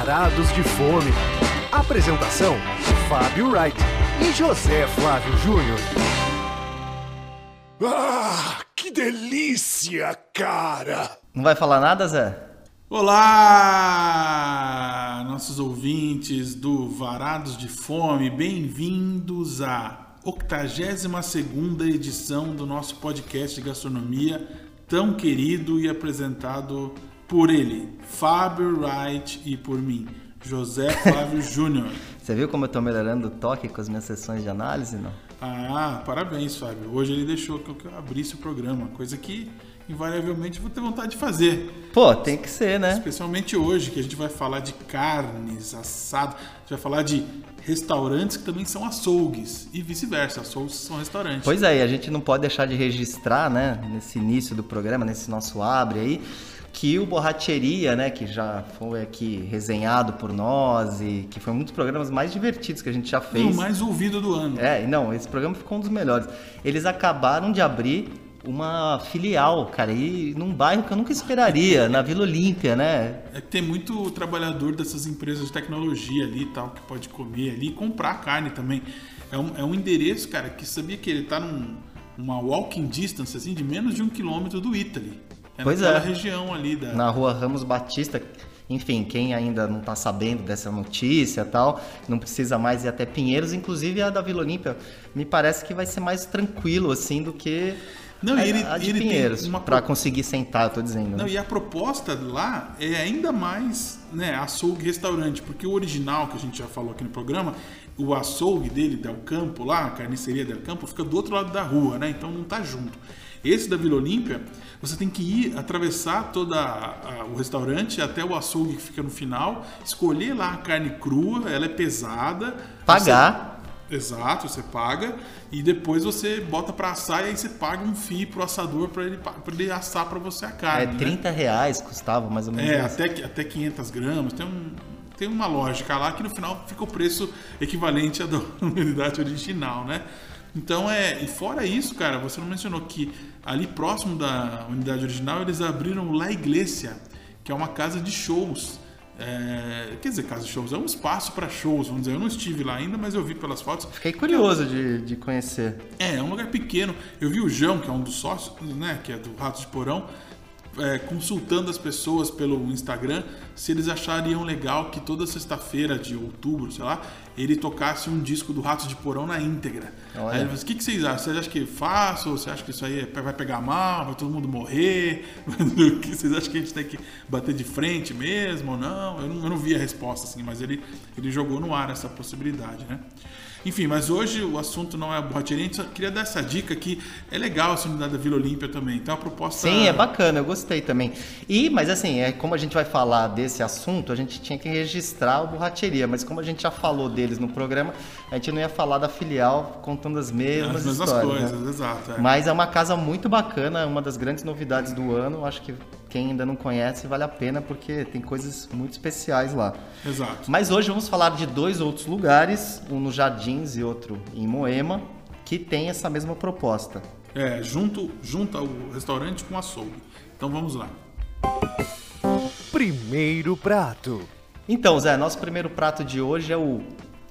Varados de Fome. Apresentação: Fábio Wright e José Flávio Júnior. Ah, que delícia, cara! Não vai falar nada, Zé? Olá, nossos ouvintes do Varados de Fome, bem-vindos à 82ª edição do nosso podcast de gastronomia, tão querido e apresentado por ele, Fábio Wright, e por mim, José Flávio Júnior. Você viu como eu tô melhorando o toque com as minhas sessões de análise, não? Ah, parabéns, Fábio. Hoje ele deixou que eu abrisse o programa, coisa que invariavelmente vou ter vontade de fazer. Pô, tem que ser, né? Especialmente hoje, que a gente vai falar de carnes, assado, a gente vai falar de restaurantes que também são açougues e vice-versa, açougues são restaurantes. Pois é, e a gente não pode deixar de registrar, né, nesse início do programa, nesse nosso abre aí, que o Borracheria, né, que já foi aqui resenhado por nós e que foi um dos programas mais divertidos que a gente já fez. O mais ouvido do ano. É, não, esse programa ficou um dos melhores. Eles acabaram de abrir uma filial, cara, e num bairro que eu nunca esperaria, na Vila Olímpia, né? É que tem muito trabalhador dessas empresas de tecnologia ali e tal, que pode comer ali e comprar carne também. É um, é um endereço, cara, que sabia que ele tá num, numa walking distance, assim, de menos de um quilômetro do Italy. É pois é. região ali da... Na rua Ramos Batista. Enfim, quem ainda não está sabendo dessa notícia tal, não precisa mais ir até Pinheiros, inclusive a da Vila Olímpia, me parece que vai ser mais tranquilo, assim, do que Não, a, ele- a de ele tem Pinheiros, uma para conseguir sentar, eu tô dizendo. Não, né? e a proposta lá é ainda mais né, açougue restaurante, porque o original que a gente já falou aqui no programa, o açougue dele, Del Campo lá, a carniceria Del Campo, fica do outro lado da rua, né? Então não tá junto. Esse da Vila Olímpia, você tem que ir atravessar todo o restaurante até o açougue que fica no final, escolher lá a carne crua, ela é pesada. Pagar. Você- Exato, você paga e depois você bota pra assar e aí você paga um fee pro assador pra ele, pra ele assar pra você a É carne. né? 30 reais custava, mais ou menos. É, isso. até, até 500 gramas. Tem, um, tem uma lógica lá que no final fica o preço equivalente à da unidade original, né? Então é. E fora isso, cara, você não mencionou que ali próximo da unidade original eles abriram La Iglesia, que é uma casa de shows. É, quer dizer, casa de shows, é um espaço para shows, vamos dizer. Eu não estive lá ainda, mas eu vi pelas fotos. Fiquei curioso de, de conhecer. É, é um lugar pequeno. Eu vi o João, que é um dos sócios, né, que é do Ratos de Porão, é, consultando as pessoas pelo Instagram se eles achariam legal que toda sexta-feira de outubro, sei lá, ele tocasse um disco do Ratos de Porão na íntegra. Olha. Aí ele falou, o que, que vocês acham? Vocês acham que é fácil? Você acha que isso aí é- vai pegar mal? Vai todo mundo morrer? Vocês acham que a gente tem que bater de frente mesmo ou não? Eu não, eu não vi a resposta, assim, mas ele, ele jogou no ar essa possibilidade, né? Enfim, mas hoje o assunto não é a borracheria, a gente só queria dar essa dica que é legal essa unidade da Vila Olímpia também. Então a proposta. Sim, é bacana, eu gostei também. E, mas assim, é, como a gente vai falar desse assunto, a gente tinha que registrar o Borracheria, mas como a gente já falou deles no programa, a gente não ia falar da filial contando as mesmas, As mesmas histórias. né? coisas, exato. é. Mas é uma casa muito bacana, uma das grandes novidades do ano. Acho que quem ainda não conhece vale a pena porque tem coisas muito especiais lá. Exato. Mas hoje vamos falar de dois outros lugares, um no Jardins e outro em Moema, que tem essa mesma proposta. É, junto, junta o restaurante com o açougue. Então vamos lá. Primeiro prato. Então, Zé, nosso primeiro prato de hoje é o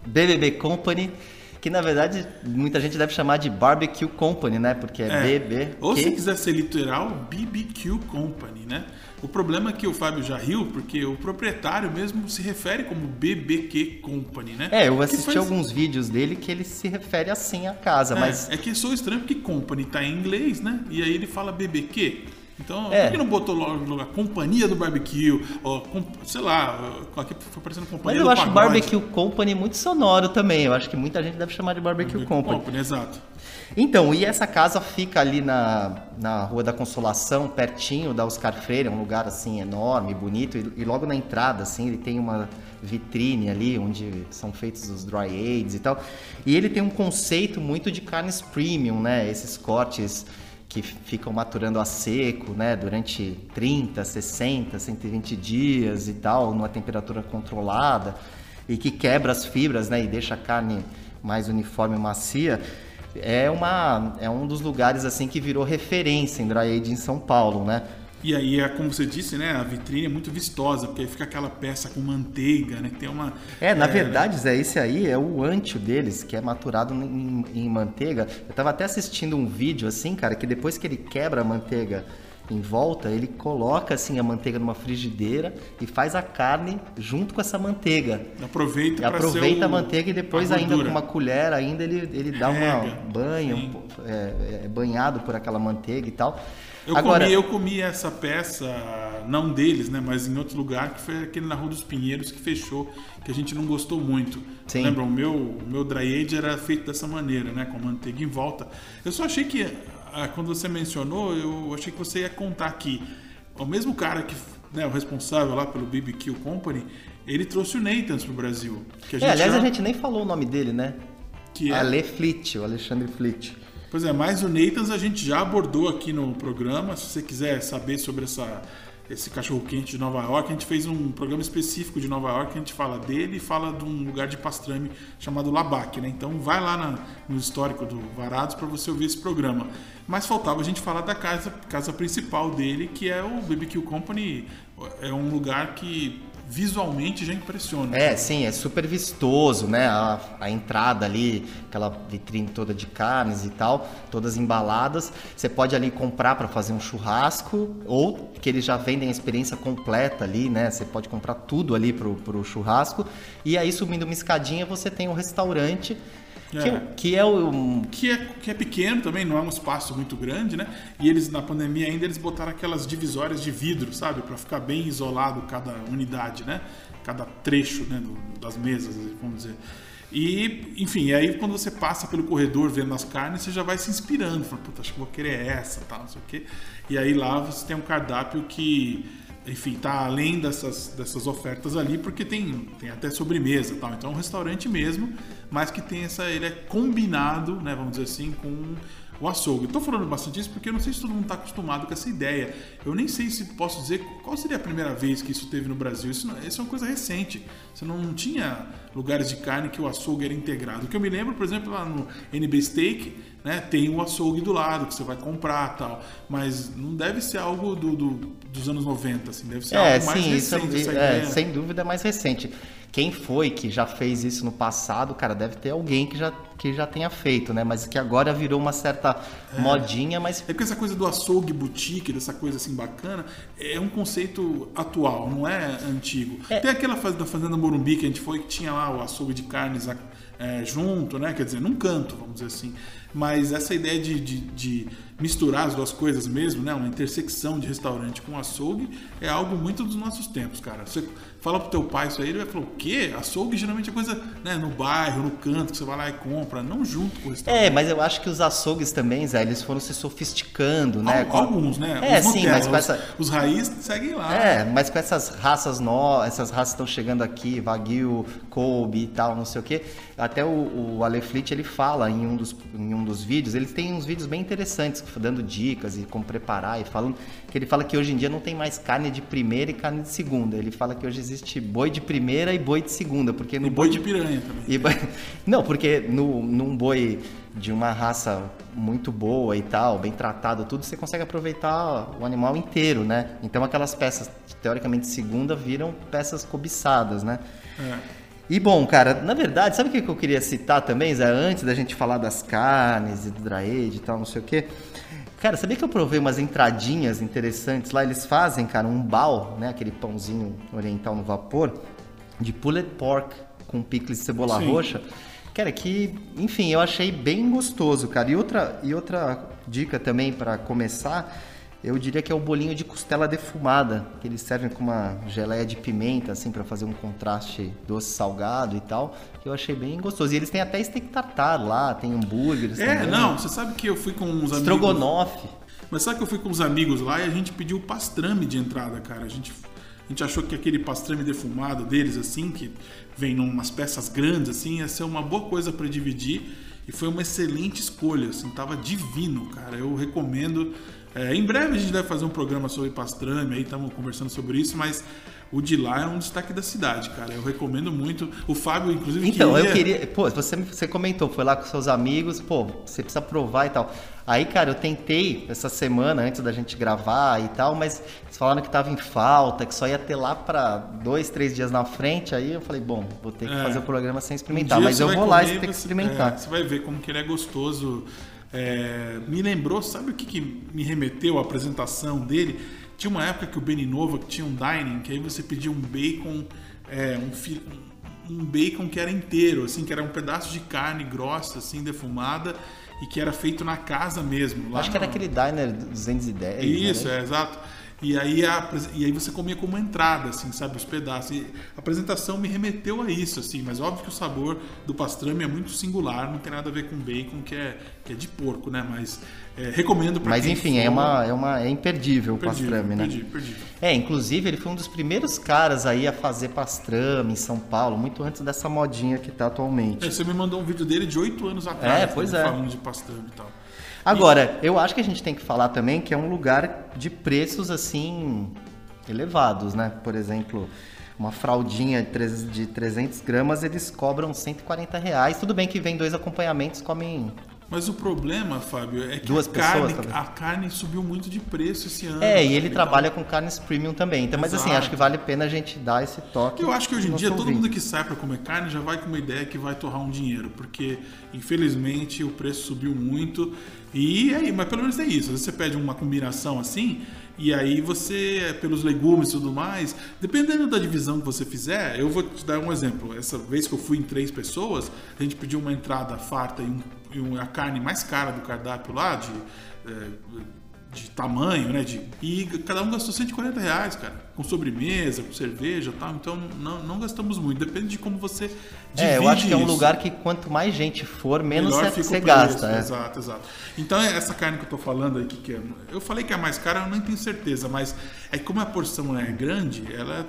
BBB Company, que na verdade muita gente deve chamar de Barbecue Company, né? Porque é, BB. Ou se quiser ser literal, BBQ Company, né? O problema é que o Fábio já riu, porque o proprietário mesmo se refere como BBQ Company, né? É, eu assisti foi- alguns vídeos dele que ele se refere assim à casa, É, mas é que sou estranho porque Company tá em inglês, né? E aí ele fala BBQ. Então, É. por que não botou logo a companhia do barbecue? Ou, com- sei lá, aqui foi parecendo Mas companhia eu do acho pagode. Barbecue Company muito sonoro também. Eu acho que muita gente deve chamar de Barbecue Company. exato. Então, e essa casa fica ali na, na Rua da Consolação, pertinho da Oscar Freire, é um lugar assim enorme, bonito, e, e logo na entrada, assim, ele tem uma vitrine ali onde são feitos os dry aids e tal. E ele tem um conceito muito de carnes premium, né? Esses cortes que ficam maturando a seco, né, durante 30, 60, 120 dias e tal, numa temperatura controlada, e que quebra as fibras, né, e deixa a carne mais uniforme e macia. É uma é um dos lugares assim que virou referência em dry em São Paulo, né? E aí, é como você disse, né? A vitrine é muito vistosa, porque aí fica aquela peça com manteiga, né? Tem uma. É, na verdade, Zé, esse aí é o antio deles, que é maturado em, em manteiga. Eu tava até assistindo um vídeo assim, cara, que depois que ele quebra a manteiga em volta, ele coloca assim a manteiga numa frigideira e faz a carne junto com essa manteiga. Aproveita E aproveita ser o- a manteiga e depois a ainda com uma colher ainda ele, ele dá Rega, uma banho, é, é banhado por aquela manteiga e tal. Eu, Agora, comi, eu comi essa peça, não deles, né? Mas em outro lugar, que foi aquele na Rua dos Pinheiros que fechou, que a gente não gostou muito. Sim. Lembra? O meu, o meu dry age era feito dessa maneira, né? Com manteiga em volta. Eu só achei que, ah, quando você mencionou, eu achei que você ia contar que o mesmo cara que, né, o responsável lá pelo BBQ Company, ele trouxe o Nathan's pro Brasil. Que a é, aliás, já- a gente nem falou o nome dele, né? que é, Ale Flit, o Alexandre Flit. Pois é, mas o Nathan's a gente já abordou aqui no programa. Se você quiser saber sobre essa, esse cachorro quente de Nova York, a gente fez um programa específico de Nova York, a gente fala dele e fala de um lugar de pastrame chamado Labac, né? Então vai lá na- no histórico do Varados para você ouvir esse programa. Mas faltava a gente falar da casa, casa principal dele, que é o BBQ Company. É um lugar que visualmente já impressiona. É, sim, é super vistoso, né? A, a entrada ali, aquela vitrine toda de carnes e tal, todas embaladas. Você pode ali comprar para fazer um churrasco ou que eles já vendem a experiência completa ali, né? Você pode comprar tudo ali pro, pro churrasco. E aí, subindo uma escadinha, você tem um restaurante. Que É. que é o. que é, que é pequeno também, não é um espaço muito grande, né? E eles, na pandemia ainda, eles botaram aquelas divisórias de vidro, sabe? Pra ficar bem isolado cada unidade, né? Cada trecho né? do- das mesas, vamos dizer. E, enfim, aí quando você passa pelo corredor vendo as carnes, você já vai se inspirando. Fala, puta, acho que vou querer essa, tal, não sei o quê. E aí lá você tem um cardápio que, enfim, tá além dessas, dessas ofertas ali, porque tem, tem até sobremesa tal. Então é um restaurante mesmo, mas que tem essa. Ele é combinado, né, vamos dizer assim, com o açougue. Estou falando bastante isso porque eu não sei se todo mundo está acostumado com essa ideia. Eu nem sei se posso dizer qual seria a primeira vez que isso teve no Brasil. Isso, não- isso é uma coisa recente. Você não tinha lugares de carne que o açougue era integrado. O que eu me lembro, por exemplo, lá no NB Steak, né, tem o açougue do lado que você vai comprar tal. Mas não deve ser algo do, do- dos anos 90, assim. Deve ser É, algo mais sim, isso recente. essa é, ideia. é, sem dúvida é mais recente. Quem foi que já fez isso no passado, cara, deve ter alguém que já, que já tenha feito, né? Mas que agora virou uma certa modinha, mas É porque essa coisa do açougue boutique, dessa coisa assim bacana, é um conceito atual, não é antigo. Tem aquela fase da Fazenda Morumbi que a gente foi, que tinha lá o açougue de carnes é, junto, né? Quer dizer, num canto, vamos dizer assim. Mas essa ideia de, de, de misturar as duas coisas mesmo, né? Uma intersecção de restaurante com açougue é algo muito dos nossos tempos, cara. Você fala pro teu pai isso aí, ele vai falar, o quê? Açougue geralmente é coisa né, no bairro, no canto, que você vai lá e compra, não junto com o restaurante. É, mas eu acho que os açougues também, Zé, eles foram se sofisticando, né? Alguns, né? É, Os sim, mas com os- essa- Os raízes seguem lá. É, mas com essas raças novas, essas raças estão chegando aqui, Wagyu, Kobe e tal, não sei o quê. Até o, o Ale Fleet, ele fala em um, dos, em um dos vídeos, ele tem uns vídeos bem interessantes, dando dicas e como preparar e falando, que ele fala que hoje em dia não tem mais carne de primeira e carne de segunda. Ele fala que hoje existe boi de primeira e boi de segunda, porque no E boi de piranha também. e ba- não, porque no, num boi de uma raça muito boa e tal, bem tratado, tudo, você consegue aproveitar o animal inteiro, né? Então aquelas peças, teoricamente segunda, viram peças cobiçadas, né? É. E bom, cara, na verdade, sabe o que que eu queria citar também, Zé? Antes da gente falar das carnes e do dry age e tal, não sei o quê. Cara, sabia que eu provei umas entradinhas interessantes lá? Eles fazem, cara, um bal, né? Aquele pãozinho oriental no vapor, de pulled pork com picles de cebola Sim. roxa. Cara, que, enfim, eu achei bem gostoso, cara. E outra, e outra dica também para começar, eu diria que é o bolinho de costela defumada, que eles servem com uma geleia de pimenta, assim, para fazer um contraste doce salgado e tal, que eu achei bem gostoso. E eles têm até steak tartar lá, tem hambúrgueres É, também. não, você sabe que eu fui com uns amigos. Estrogonofe. Mas sabe que eu fui com uns amigos lá e a gente pediu pastrame de entrada, cara. A gente, a gente achou que aquele pastrame defumado deles, assim, que vem em umas peças grandes, assim, ia ser uma boa coisa para dividir. E foi uma excelente escolha, assim, tava divino, cara. Eu recomendo É, em breve a gente deve fazer um programa sobre pastrame, aí estamos conversando sobre isso, mas o de lá é um destaque da cidade, cara. Eu recomendo muito. O Fábio, inclusive, Então, queria... eu queria. Pô, você, você comentou, foi lá com seus amigos, pô, você precisa provar e tal. Aí, cara, eu tentei essa semana antes da gente gravar e tal, mas eles falaram que tava em falta, que só ia ter lá pra dois, três dias na frente. Aí eu falei, bom, vou ter que É. fazer o programa sem Um experimentar. dia mas eu vou lá e tem que você- experimentar. é, você vai ver como que ele é gostoso. É, me lembrou, sabe o que, que me remeteu à apresentação dele? Tinha uma época que o Beninova que tinha um dining, que aí você pedia um bacon, é, um, um bacon que era inteiro, assim, que era um pedaço de carne grossa, assim, defumada, e que era feito na casa mesmo. Acho que era no- aquele Diner 210. isso, né? é, exato. E aí, a e aí você comia como entrada, assim, sabe, os pedaços. E a apresentação me remeteu a isso, assim, mas óbvio que o sabor do pastrame é muito singular, não tem nada a ver com bacon, que é, que é de porco, né? Mas é, recomendo pra Mas enfim, for- é, uma, é, uma, é imperdível o pastrame, né? perdível, perdível. É, inclusive ele foi um dos primeiros caras aí a fazer pastrame em São Paulo, muito antes dessa modinha que tá atualmente. É, você me mandou um vídeo dele de oito anos atrás, É, pois né, é. falando de pastrame e tal. Agora, eu acho que a gente tem que falar também que é um lugar de preços assim elevados, né? Por exemplo, uma fraldinha de 300 gramas eles cobram 140 reais. Tudo bem que vem dois acompanhamentos, comem. Mas o problema, Fábio, é que Duas a, carne, também. a carne subiu muito de preço esse ano. É, e ele Então, trabalha com carnes premium também. Então, mas assim, acho que vale a pena a gente dar esse toque. Eu acho que hoje em dia todo mundo que sai para comer carne já vai com uma ideia que vai torrar um dinheiro, porque infelizmente o preço subiu muito. E aí, mas pelo menos é isso. Às vezes você pede uma combinação assim, e aí você, pelos legumes e tudo mais, dependendo da divisão que você fizer, eu vou te dar um exemplo. Essa vez que eu fui em três pessoas, a gente pediu uma entrada farta e, um, uma carne mais cara do cardápio lá, de. é, de tamanho, né? De, e cada um gastou 140 reais, cara. Com sobremesa, com cerveja e tal. Então não, não gastamos muito. Depende de como você divide É, eu acho que é um isso. lugar que quanto mais gente for, menos Melhor você, você gasta. é. Exato, exato. Então essa carne que eu tô falando aqui, que é, eu falei que é a mais cara, eu nem tenho certeza, mas é como a porção é grande, ela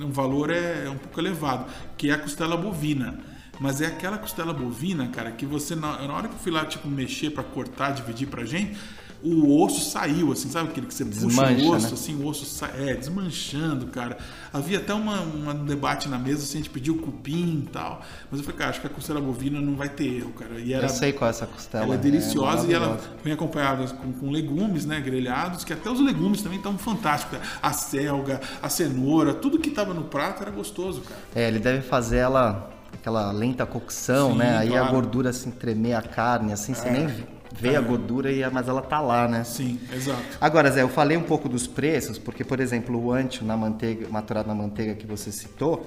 um valor é, é um pouco elevado, que é a costela bovina. Mas é aquela costela bovina, cara, que você na, na hora que eu fui lá tipo mexer pra cortar, dividir pra gente, o osso saiu, assim, sabe aquele que você puxa Desmancha, o osso, né? assim, o osso sai, é, desmanchando, cara. Havia até uma, uma- um debate na mesa, assim, a gente pediu cupim e tal. Mas eu falei, cara, acho que a costela bovina não vai ter erro, cara. E era, Eu sei qual é essa costela. ela é deliciosa e ela vem acompanhada com, com legumes, né, grelhados, que até os legumes também estão fantásticos. cara. A selga, a cenoura, tudo que tava no prato era gostoso, cara. É, ele deve fazer ela aquela lenta cocção, Sim, né? Aí a claro. gordura assim tremer a carne, assim, você É. nem vê a gordura, e a- mas ela tá lá, né? Sim, exato. Agora, Zé, eu falei um pouco dos preços, porque, por exemplo, o antio na manteiga, maturado na manteiga que você citou,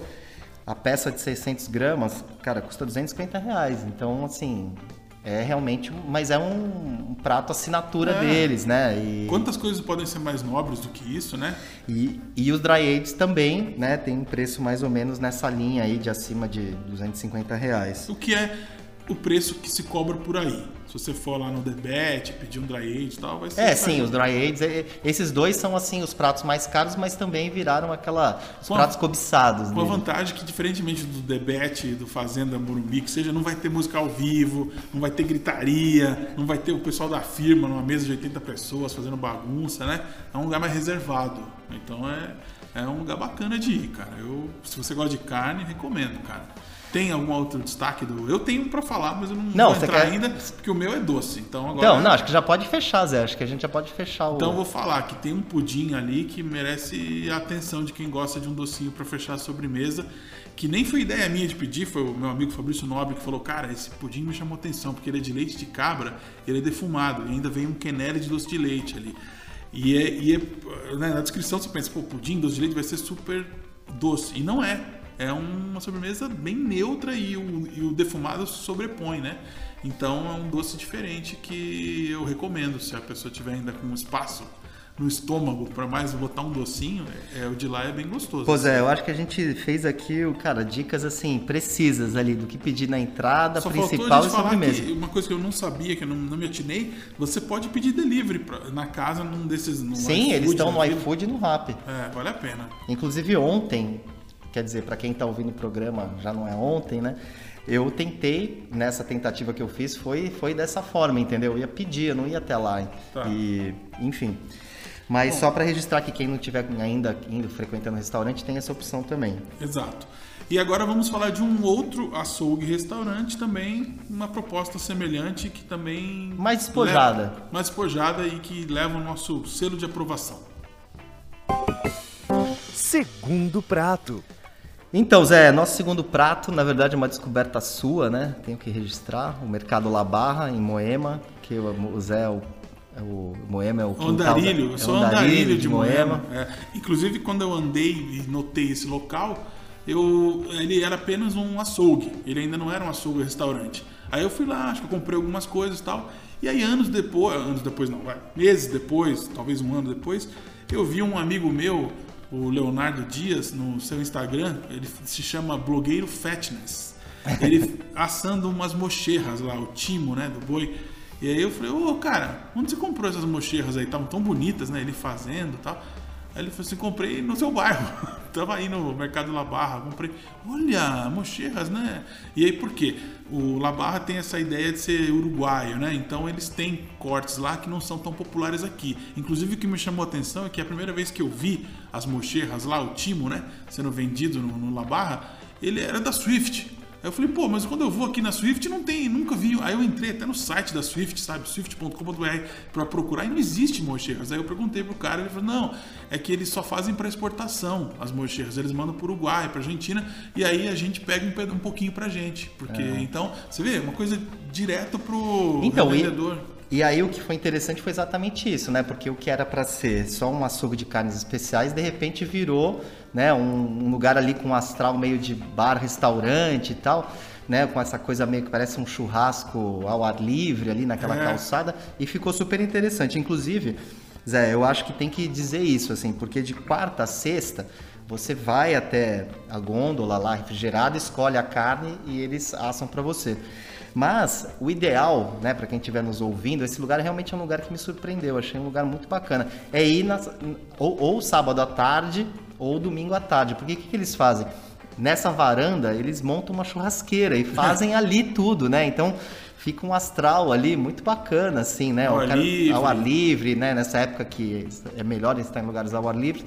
a peça de 600 gramas, cara, custa 250 reais. Então, assim, é realmente, um- mas é um, um prato assinatura É. deles, né? E, Quantas coisas podem ser mais nobres do que isso, né? e, e os dry aged também, né? Tem um preço mais ou menos nessa linha aí de acima de 250 reais. O que é o preço que se cobra por aí. Se você for lá no Debet, pedir um dry age e tal, vai ser. É, sim, os dry aged, é- esses dois são assim os pratos mais caros, mas também viraram aquela os pratos cobiçados. Com a dele. vantagem que, diferentemente do Debete e do Fazenda Morumbi, que seja, não vai ter música ao vivo, não vai ter gritaria, não vai ter o pessoal da firma numa mesa de 80 pessoas fazendo bagunça, né? É um lugar mais reservado. Então é, é um lugar bacana de ir, cara. Eu, se você gosta de carne, recomendo, cara. Tem algum outro destaque do. Eu tenho pra falar, mas eu não, Não, vou entrar quer- ainda, porque o meu é doce. Então agora. Então, não, acho que já pode fechar, Zé. Acho que a gente já pode fechar o. Então eu vou falar que tem um pudim ali que merece a atenção de quem gosta de um docinho para fechar a sobremesa, que nem foi ideia minha de pedir, foi o meu amigo Fabrício Nobre que falou, cara, esse pudim me chamou atenção, porque ele é de leite de cabra, ele é defumado, e ainda vem um quenelle de doce de leite ali. E, é, e é, né, na descrição você pensa, pô, pudim, doce de leite vai ser super doce. E não é. É uma sobremesa bem neutra e o, e o defumado sobrepõe, né? Então é um doce diferente que eu recomendo. Se a pessoa tiver ainda com espaço no estômago para mais botar um docinho, é, o de lá é bem gostoso. Pois é, eu acho que a gente fez aqui, cara, dicas assim, precisas ali do que pedir na entrada, Só principal e sobremesa. que uma coisa que eu não sabia, que eu não, não me atinei, você pode pedir delivery pra- na casa num desses. Sim, eles estão no iFood e no Rap. É, vale a pena. Inclusive ontem, quer dizer, para quem tá ouvindo o programa, já não é ontem, né? eu tentei, nessa tentativa que eu fiz, foi, foi dessa forma, entendeu? Eu ia pedir, eu não ia até lá. Tá. E, enfim. Mas só para registrar que quem não estiver ainda indo frequentando o restaurante tem essa opção também. Exato. E agora vamos falar de um outro açougue restaurante também, uma proposta semelhante que também Mais despojada. leva- mais despojada e que leva o nosso selo de aprovação. Segundo prato. Então, Zé, nosso segundo prato, na verdade, é uma descoberta sua, né? Tenho que registrar. O Mercado La Barra, em Moema, que o Zé é o, é o Moema é o quintal da- Andarilho, eu é sou o andarilho de Moema. É. Inclusive, quando eu andei e notei esse local, eu, ele era apenas um açougue. Ele ainda não era um açougue restaurante. Aí eu fui lá, acho que eu comprei algumas coisas e tal. E aí, anos depois, anos depois não, vai, meses depois, talvez um ano depois, eu vi um amigo meu, o Leonardo Dias, no seu Instagram, ele se chama Blogueiro Fatness. Ele assando umas mocherras lá, o timo, né, do boi. E aí eu falei, ô cara, onde você comprou essas mocherras aí? Estavam tão bonitas, né? Ele fazendo e tal. Aí ele falou assim, comprei no seu bairro. Tava aí no Mercado La Barra, comprei. Olha, mocherras, né? E aí por quê? O La Barra tem essa ideia de ser uruguaio, né? Então eles têm cortes lá que não são tão populares aqui. Inclusive o que me chamou a atenção é que a primeira vez que eu vi as mocherras lá, o timo, né? Sendo vendido no, no La Barra, ele era da Swift. Aí eu falei, pô, mas quando eu vou aqui na Swift não tem, nunca vi. Aí eu entrei até no site da Swift, sabe, swift.com.br pra procurar e não existe mocheiras. Aí eu perguntei pro cara, ele falou, não, é que eles só fazem para exportação as mocheiras, eles mandam pro Uruguai, pra Argentina e aí a gente pega um, um pouquinho pra gente, porque então, você vê, uma coisa direto pro Então, revendedor. e aí o que foi interessante foi exatamente isso, né? Porque o que era para ser só um açougue de carnes especiais, de repente virou, né, um, um lugar ali com um astral meio de bar, restaurante e tal, né, com essa coisa meio que parece um churrasco ao ar livre ali naquela É. calçada e ficou super interessante. Inclusive, Zé, eu acho que tem que dizer isso assim, porque de quarta a sexta você vai até a gôndola lá refrigerada, escolhe a carne e eles assam para você. Mas o ideal, né, para quem estiver nos ouvindo, esse lugar realmente é um lugar que me surpreendeu. Achei um lugar muito bacana. É ir nas- ou, ou sábado à tarde ou domingo à tarde. Porque o que, que eles fazem? Nessa varanda, eles montam uma churrasqueira e fazem ali tudo, né? Então fica um astral ali muito bacana, assim, né? Ao ar livre. ao ar livre, né? Nessa época que é melhor estar em lugares ao ar livre,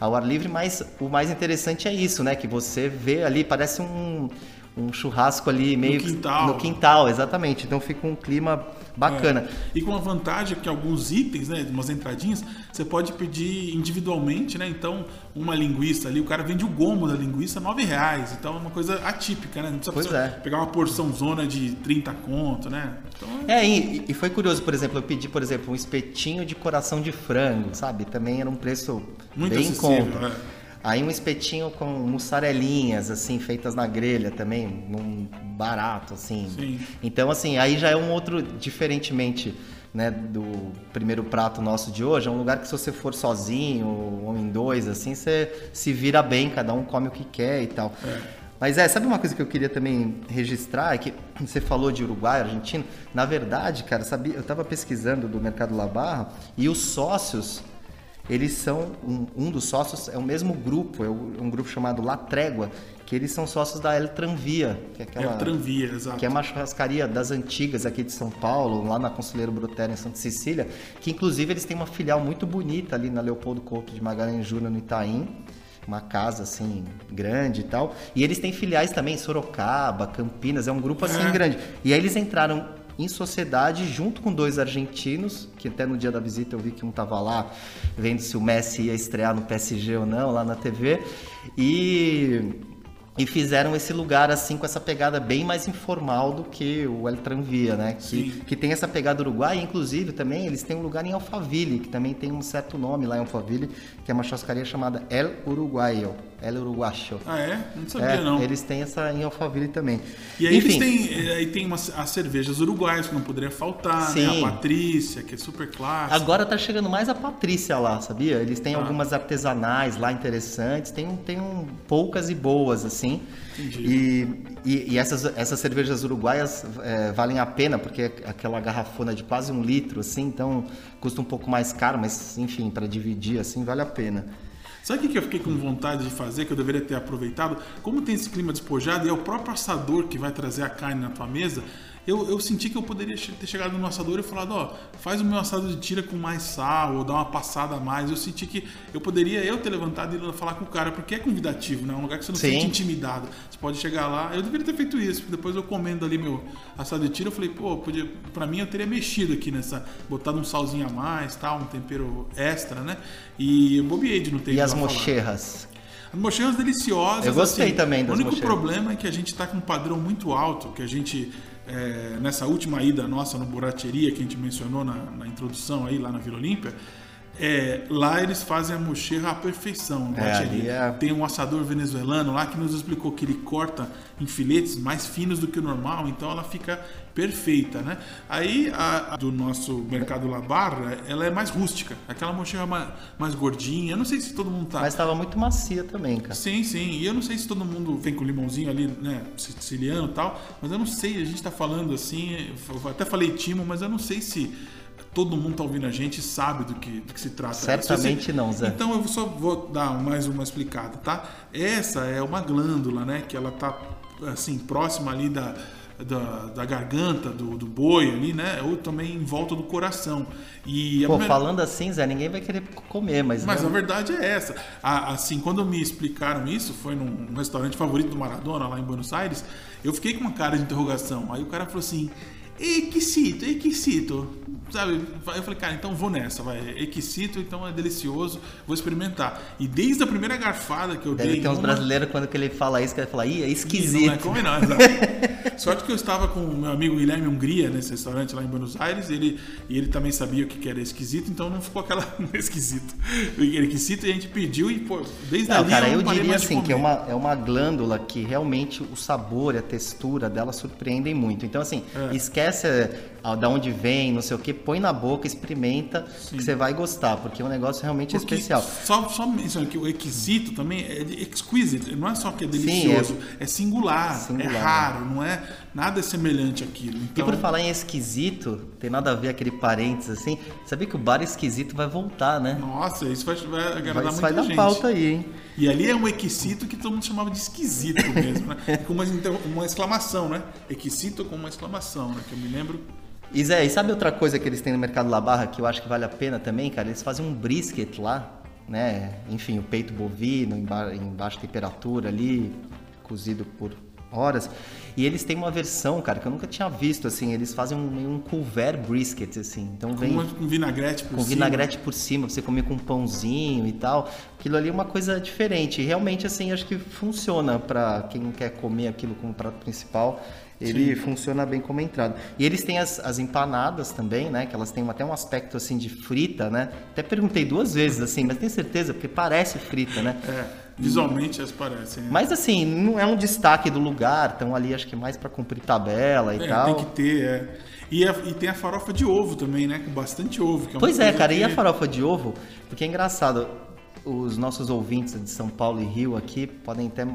ao ar livre, mas o mais interessante é isso, né? Que você vê ali, parece um, um churrasco ali meio que- quintal. no quintal, exatamente. Então fica um clima bacana. É. E com a vantagem que alguns itens, né, umas entradinhas, você pode pedir individualmente, né? Então, uma linguiça ali, o cara vende o gomo da linguiça 9 reais. Então é uma coisa atípica, né? Não precisa Pois é. pegar uma porção zona de 30 conto, né? Então, É, e, e foi curioso, por exemplo, eu pedi, por exemplo, um espetinho de coração de frango, sabe? Também era um preço Muito bem em conta. é. Aí um espetinho com mussarelinhas, assim, feitas na grelha também, num barato, assim. Sim. Então, assim, aí já é um outro, diferentemente né, do primeiro prato nosso de hoje, é um lugar que se você for sozinho ou em dois, assim, você se vira bem, cada um come o que quer e tal. Mas é, sabe uma coisa que eu queria também registrar? É que você falou de Uruguai, Argentina. Na verdade, cara, sabia, eu estava pesquisando do Mercado La Barra e os sócios eles são um, um dos sócios é o mesmo grupo é o- um grupo chamado La Trégua que eles são sócios da El Tranvia que é é aquela o tranvia, exato. que é uma churrascaria das antigas aqui de São Paulo lá na Conselheiro Brotero em Santa Cecília que inclusive eles têm uma filial muito bonita ali na Leopoldo Couto de Magalhães Júnior no Itaim uma casa assim grande e tal e eles têm filiais também em Sorocaba Campinas é um grupo assim É. grande e aí eles entraram em sociedade junto com dois argentinos, que até no dia da visita eu vi que um tava lá vendo se o Messi ia estrear no PSG ou não, lá na TV. E, e fizeram esse lugar assim com essa pegada bem mais informal do que o El Tranvia, né? Que, Sim. que tem essa pegada uruguaia, inclusive também eles têm um lugar em Alphaville, que também tem um certo nome lá em Alphaville, que é uma churrascaria chamada El Uruguayo, El Uruguacho. Ah, é? Não sabia, É, não. Eles têm essa em Alphaville também. E aí Enfim, eles têm, aí tem umas, as cervejas uruguaias que não poderia faltar, né? Sim. A Patrícia, que é super clássica. Agora tá chegando mais a Patrícia lá, sabia? Eles têm Ah. algumas artesanais lá interessantes, tem, um- tem um, poucas e boas, assim. Entendi. E, e, e essas, essas cervejas uruguaias é, valem a pena, porque é aquela garrafona de quase um litro, assim, então custa um pouco mais caro, mas enfim, para dividir, assim, vale a pena. Sabe o que que eu fiquei com vontade de fazer, que eu deveria ter aproveitado? Como tem esse clima despojado e é o próprio assador que vai trazer a carne na tua mesa, eu, eu senti que eu poderia ter chegado no assador e falado, ó, faz o meu assado de tira com mais sal, ou dá uma passada a mais. Eu senti que eu poderia eu ter levantado e falar com o cara, porque é convidativo, né? É um lugar que você não Sim. sente intimidado. Você pode chegar lá, eu deveria ter feito isso, porque depois eu comendo ali meu assado de tira, eu falei, pô, podia, pra mim eu teria mexido aqui nessa, botado um salzinho a mais, tal, um tempero extra, né? E eu bobiei de não ter E as falar. mocherras? As mocheiras deliciosas. Eu gostei assim. também das O único problema é que a gente está com um padrão muito alto, que a gente, é, nessa última ida nossa no Burateria, que a gente mencionou na, na introdução aí lá na Vila Olímpia, é, lá eles fazem a mocheira à perfeição. É, é- Tem um assador venezuelano lá que nos explicou que ele corta em filetes mais finos do que o normal, então ela fica perfeita, né? Aí a, a do nosso mercado La Barra, ela é mais rústica, aquela mocheira mais, mais gordinha. Eu não sei se todo mundo tá Mas tava muito macia também, cara. Sim, sim. E eu não sei se todo mundo vem com limãozinho ali, né, siciliano e tal, mas eu não sei, a gente tá falando assim, eu até falei timo, mas eu não sei se todo mundo tá ouvindo a gente e sabe do que, do que se trata. Certamente Se não, Zé. Então eu só vou dar mais uma explicada, tá? Essa é uma glândula, né, que ela tá assim, próxima ali da da, da garganta do, do boi ali, né? Ou também em volta do coração. E Pô, primeira- falando assim, Zé, ninguém vai querer comer, mas. mas né, a verdade é essa. A- Assim, quando me explicaram isso, foi num restaurante favorito do Maradona, lá em Buenos Aires, eu fiquei com uma cara de interrogação. Aí o cara falou assim, equisito, equisito. Sabe? Eu falei, cara, então vou nessa, vai. Equisito, então é delicioso, vou experimentar. E desde a primeira garfada que eu Deve dei. ter uns uma- brasileiros quando que ele fala isso, que ele fala, ih, é não é esquisito. não, exato. Sorte que eu estava com o meu amigo Guilherme Hungria nesse restaurante lá em Buenos Aires, ele, e ele também sabia o que era esquisito, então não ficou aquela esquisito. Ele esquisito e a gente pediu e, pô, desde Não, ali cara, eu eu diria assim que é uma, é uma glândula que realmente o sabor e a textura dela surpreendem muito. Então, assim, É. esquece ah, da onde vem, não sei o que, põe na boca, experimenta, que você vai gostar, porque o negócio realmente é Porque especial. Só, só mencionando que o exquisito também é de exquisite, não é só que é delicioso, é, singular, Singular, é raro, não é nada semelhante àquilo. E Então, por falar em esquisito, tem nada a ver aquele parênteses assim. Sabia que o bar esquisito vai voltar, né? nossa, isso vai, vai agradar Vai, muita isso vai dar gente. pauta aí, hein? E ali é um equisito que todo mundo chamava de esquisito mesmo, né? com uma, uma exclamação, né? Equisito com uma exclamação, né? Eu me lembro. E Zé, e sabe outra coisa que eles têm no mercado La Barra que eu acho que vale a pena também, cara? Eles fazem um brisket lá, né? Enfim, o peito bovino em, ba- em baixa temperatura ali, cozido por horas. E eles têm uma versão, cara, que eu nunca tinha visto, assim. Eles fazem um, um couvert brisket, assim. Então Com, vem com vinagrete por com cima. vinagrete por cima, pra você comer com um pãozinho e tal. Aquilo ali é uma coisa diferente. E realmente, assim, acho que funciona pra quem quer comer aquilo como prato principal. Ele funciona bem como entrada. E eles têm as, as empanadas também, né? Que elas têm até um aspecto assim de frita, né? Até perguntei duas vezes assim, mas tenho certeza, porque parece frita, né? É, visualmente elas parecem. né? Mas assim, não é um destaque do lugar, estão ali acho que mais pra cumprir tabela e É, tal. tem que ter, é. E, a- e tem a farofa de ovo também, né? Com bastante ovo. uma Pois é, cara, que- e a farofa de ovo? Porque é engraçado, os nossos ouvintes de São Paulo e Rio aqui podem ter.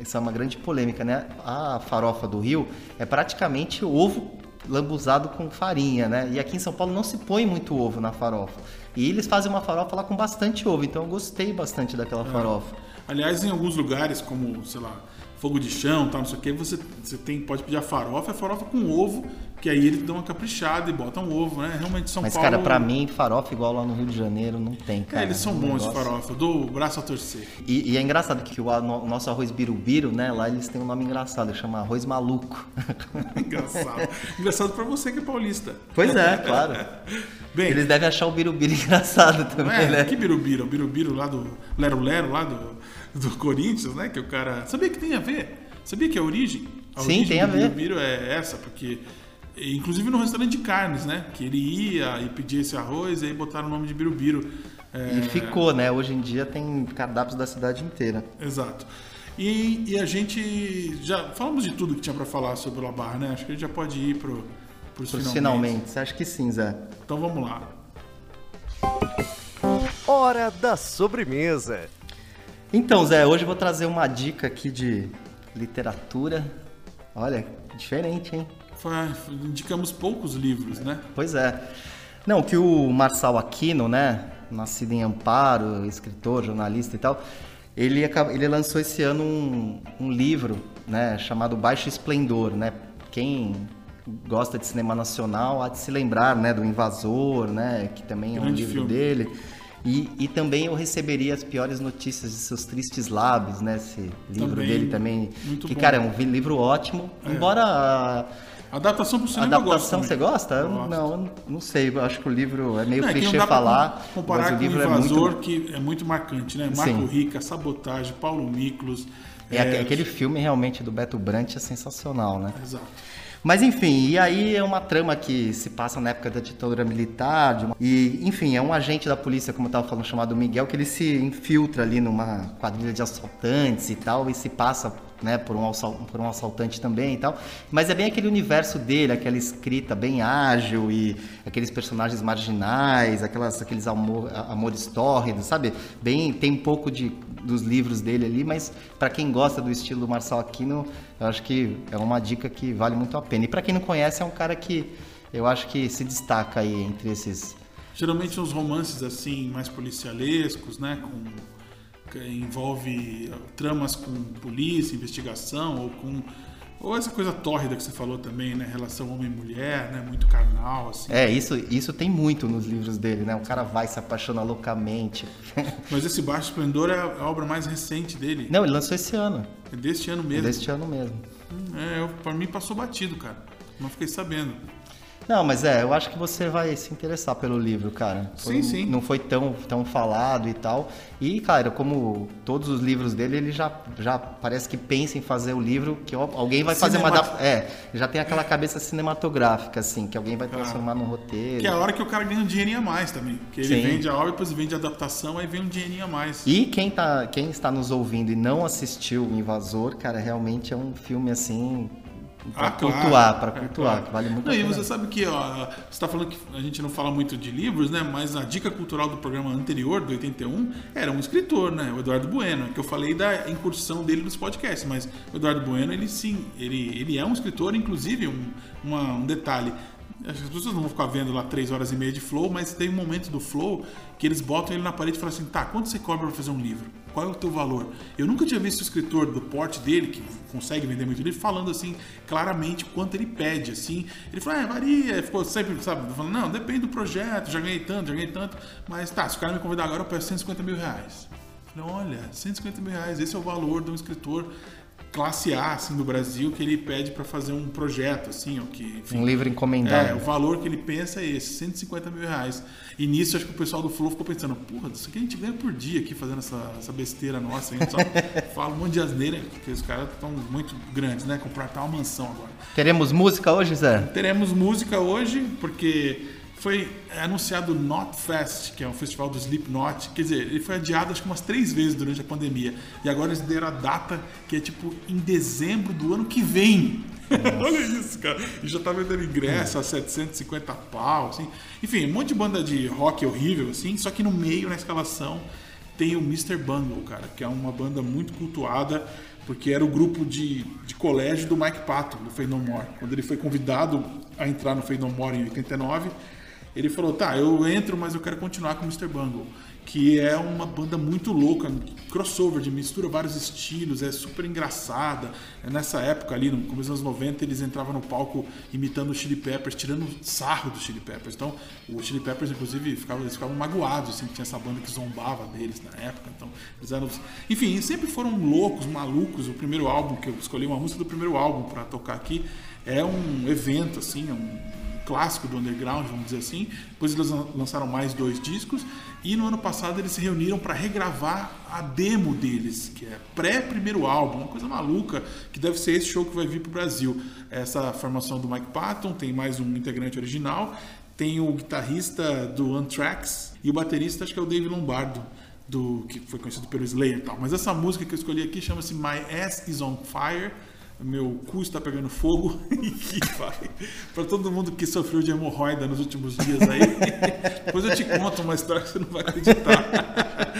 Isso é uma grande polêmica, né? A farofa do Rio é praticamente ovo lambuzado com farinha, né? E aqui em São Paulo não se põe muito ovo na farofa. E eles fazem uma farofa lá com bastante ovo, então eu gostei bastante daquela É. farofa. Aliás, em alguns lugares, como, sei lá, fogo de chão, tal, não sei o que, você, você tem, pode pedir a farofa, é farofa com ovo, que aí eles dão uma caprichada e botam um ovo, né? Realmente São Mas, Paulo. cara, pra mim, farofa igual lá no Rio de Janeiro não tem, cara. É, eles são bons de negócio- farofa, dou o braço a torcer. E, e é engraçado que o, nosso arroz birubiru, né? Lá eles têm um nome engraçado, chama arroz maluco. Engraçado. Engraçado pra você que é paulista. Pois é, claro. Bem, Eles devem achar o birubiru engraçado não também, é? né? Que birubiru? O birubiru lá do Lero Lero, lá do, do Corinthians, né? Que o cara. Sabia que tem a ver? Sabia que é a origem? A Sim, origem tem a do ver. birubiru é essa, porque. Inclusive no restaurante de carnes, né? Que ele ia e pedia esse arroz e aí botaram o nome de birubiru. É, E ficou, né? Hoje em dia tem cardápios da cidade inteira. Exato. E, e a gente já falamos de tudo que tinha pra falar sobre o La Barra, né? Acho que a gente já pode ir pro, pros Pros finalmente. finalmente. Você acha que sim, Zé? Então vamos lá. Hora da sobremesa. Então, Zé, hoje eu vou trazer uma dica aqui de literatura. Olha, diferente, hein? Fa- Indicamos poucos livros, né? Pois é. Não, que o Marçal Aquino, né? nascido em Amparo, escritor, jornalista e tal. Ele, ele lançou esse ano um, um livro né, chamado Baixo Esplendor. Né? Quem gosta de cinema nacional há de se lembrar né, do Invasor, né, que também é um livro filme. dele. E, e, também eu receberia as piores notícias de seus tristes lábios, né? Esse livro também, dele também. que, bom. cara, é um livro ótimo. É. Embora Adaptação para o cinema Adaptação você gosta? Eu não, eu não sei. Eu acho que o livro é meio não, é clichê falar. Comparar mas o livro com o Invasor, é muito... que é muito marcante, né? Marco Sim. Rica, Sabotagem, Paulo Miklos. É, é, aquele filme realmente do Beto Brant é sensacional, né? Exato. Mas enfim, e aí é uma trama que se passa na época da ditadura militar. Uma... E, enfim, é um agente da polícia, como eu estava falando, chamado Miguel, que ele se infiltra ali numa quadrilha de assaltantes e tal, e se passa né, por um, por um assaltante também e tal. Mas é bem aquele universo dele, aquela escrita bem ágil e aqueles personagens marginais, aquelas, aqueles amor, amores tórridos, sabe? Bem, tem um pouco de, dos livros dele ali, mas para quem gosta do estilo do Marçal Aquino, eu acho que é uma dica que vale muito a pena. E para quem não conhece, é um cara que eu acho que se destaca aí entre esses. Geralmente uns romances assim, mais policialescos, né? Com envolve tramas com polícia, investigação ou com ou essa coisa tórrida que você falou também, né? Relação homem-mulher, né? Muito carnal, assim. É, isso, isso tem muito nos livros dele, né? O cara vai se apaixonar loucamente. Mas esse Baixo Esplendor é a obra mais recente dele. Não, ele lançou esse ano. É deste ano mesmo? É deste ano mesmo. É, pra mim passou batido, cara. Não fiquei sabendo. Não, mas é, eu acho que você vai se interessar pelo livro, cara. Foi, sim, sim. Não foi tão, tão falado e tal. E, cara, como todos os livros dele, ele já, já parece que pensa em fazer o livro, que alguém vai fazer uma É, já tem aquela cabeça cinematográfica, assim, que alguém vai transformar ah, no roteiro. Que é a hora que o cara ganha um dinheirinho a mais também. Que ele sim. vende a obra, depois vende a adaptação, aí vem um dinheirinho a mais. E quem, tá, quem está nos ouvindo e não assistiu O Invasor, cara, realmente é um filme, assim, Pra ah, cultuar, claro. para cultuar, é, claro. que vale muito não, a pena. E você sabe que ó, você está falando que a gente não fala muito de livros, né? Mas a dica cultural do programa anterior, do 81, era um escritor, né? O Eduardo Bueno, que eu falei da incursão dele nos podcasts, mas o Eduardo Bueno, ele sim, ele, ele é um escritor, inclusive, um, uma, um detalhe. As pessoas não vão ficar vendo lá três horas e meia de flow, mas tem um momento do flow que eles botam ele na parede e falam assim: tá, quanto você cobra para fazer um livro? Qual é o teu valor? Eu nunca tinha visto o escritor do porte dele, que consegue vender muito livro, falando assim claramente quanto ele pede. assim. Ele falou: é, varia. Ficou sempre, sabe, falando: não, depende do projeto, já ganhei tanto, já ganhei tanto, mas tá, se o cara me convidar agora, eu peço 150 mil reais. Falei: olha, 150 mil reais, esse é o valor de um escritor classe A assim do Brasil que ele pede para fazer um projeto assim, ó, que enfim, um livro encomendado. É, o valor que ele pensa é esse, 150 mil reais. E nisso acho que o pessoal do Flow ficou pensando, porra, isso aqui a gente ganha por dia aqui fazendo essa, essa besteira nossa, a gente só fala um monte de asneira, porque os caras estão muito grandes, né? Comprar uma mansão agora. Teremos música hoje, Zé? Teremos música hoje, porque foi anunciado o Notfest, que é um festival do Slipknot. Quer dizer, ele foi adiado acho que umas três vezes durante a pandemia. E agora eles deram a data que é tipo em dezembro do ano que vem. Olha isso, cara. E já tá vendendo ingresso a 750 pau, assim. Enfim, um monte de banda de rock horrível, assim. Só que no meio, na escalação, tem o Mr. Bungle, cara, que é uma banda muito cultuada, porque era o grupo de, de colégio do Mike Patton, do Fade No More. Quando ele foi convidado a entrar no Fade No More em 89 ele falou: tá, eu entro, mas eu quero continuar com o Mr. Bungle, que é uma banda muito louca, crossover, de mistura vários estilos, é super engraçada. É nessa época ali, no começo dos anos 90, eles entravam no palco imitando o Chili Peppers, tirando sarro do Chili Peppers. Então, o Chili Peppers, inclusive, ficava, eles ficavam magoados, assim, que tinha essa banda que zombava deles na época. Então, eles eram. Enfim, sempre foram loucos, malucos. O primeiro álbum, que eu escolhi uma música do primeiro álbum para tocar aqui, é um evento, assim, é um clássico do underground, vamos dizer assim. Depois eles lançaram mais dois discos e no ano passado eles se reuniram para regravar a demo deles, que é pré-primeiro álbum, uma coisa maluca, que deve ser esse show que vai vir para o Brasil. Essa formação do Mike Patton, tem mais um integrante original, tem o guitarrista do Anthrax e o baterista acho que é o Dave Lombardo. Do, que foi conhecido pelo Slayer e tal. Mas essa música que eu escolhi aqui chama-se My Ass Is On Fire meu cu está pegando fogo e que vai para todo mundo que sofreu de hemorroida nos últimos dias aí. Depois eu te conto uma história que você não vai acreditar.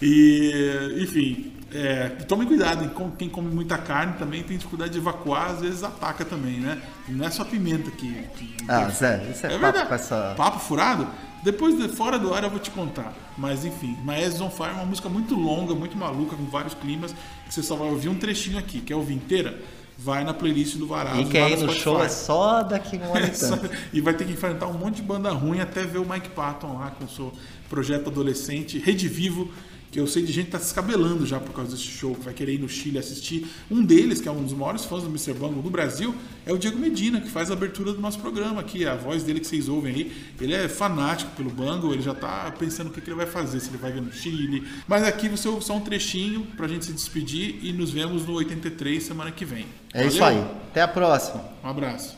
E, enfim, é, tomem cuidado, quem come muita carne também tem dificuldade de evacuar, às vezes ataca também, né? Não é só pimenta que. que ah, Zé, isso é, é papo verdade. essa. Papo furado? Depois, de, fora do ar, eu vou te contar. Mas enfim, Maes on Fire é uma música muito longa, muito maluca, com vários climas, que você só vai ouvir um trechinho aqui. Quer ouvir inteira? Vai na playlist do Varazzo. E quer ir no Spotify. show é só daqui um ano e É só- e vai ter que enfrentar um monte de banda ruim até ver o Mike Patton lá com o seu projeto adolescente, Rede Vivo, que eu sei de gente que tá se descabelando já por causa desse show, que vai querer ir no Chile assistir. Um deles, que é um dos maiores fãs do Mr. Bungle do Brasil, é o Diego Medina, que faz a abertura do nosso programa aqui, a voz dele que vocês ouvem aí. Ele é fanático pelo Bungle, ele já tá pensando o que, que ele vai fazer, se ele vai ver no Chile. Mas aqui você ouve só um trechinho pra gente se despedir e nos vemos no 83 semana que vem. É isso Valeu? aí. Até a próxima. Um abraço.